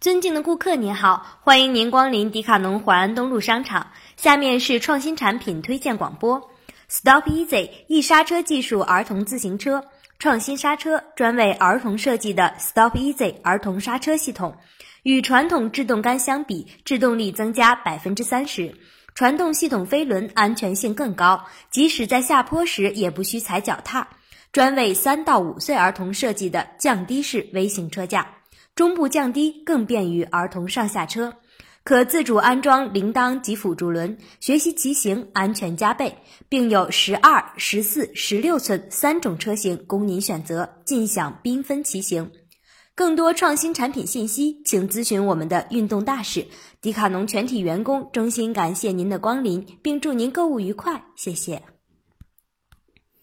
尊敬的顾客您好，欢迎您光临迪卡侬淮安东路商场。下面是创新产品推荐广播：Stop Easy 易刹车技术儿童自行车，创新刹车，专为儿童设计的 Stop Easy 儿童刹车系统。与传统制动杆相比，制动力增加百分之三十，传动系统飞轮安全性更高，即使在下坡时也不需踩脚踏。专为三到五岁儿童设计的降低式微型车架。中部降低更便于儿童上下车，可自主安装铃铛及辅助轮，学习骑行安全加倍，并有十二、十四、十六寸三种车型供您选择，尽享缤纷骑行。更多创新产品信息，请咨询我们的运动大使。迪卡侬全体员工衷心感谢您的光临，并祝您购物愉快，谢谢。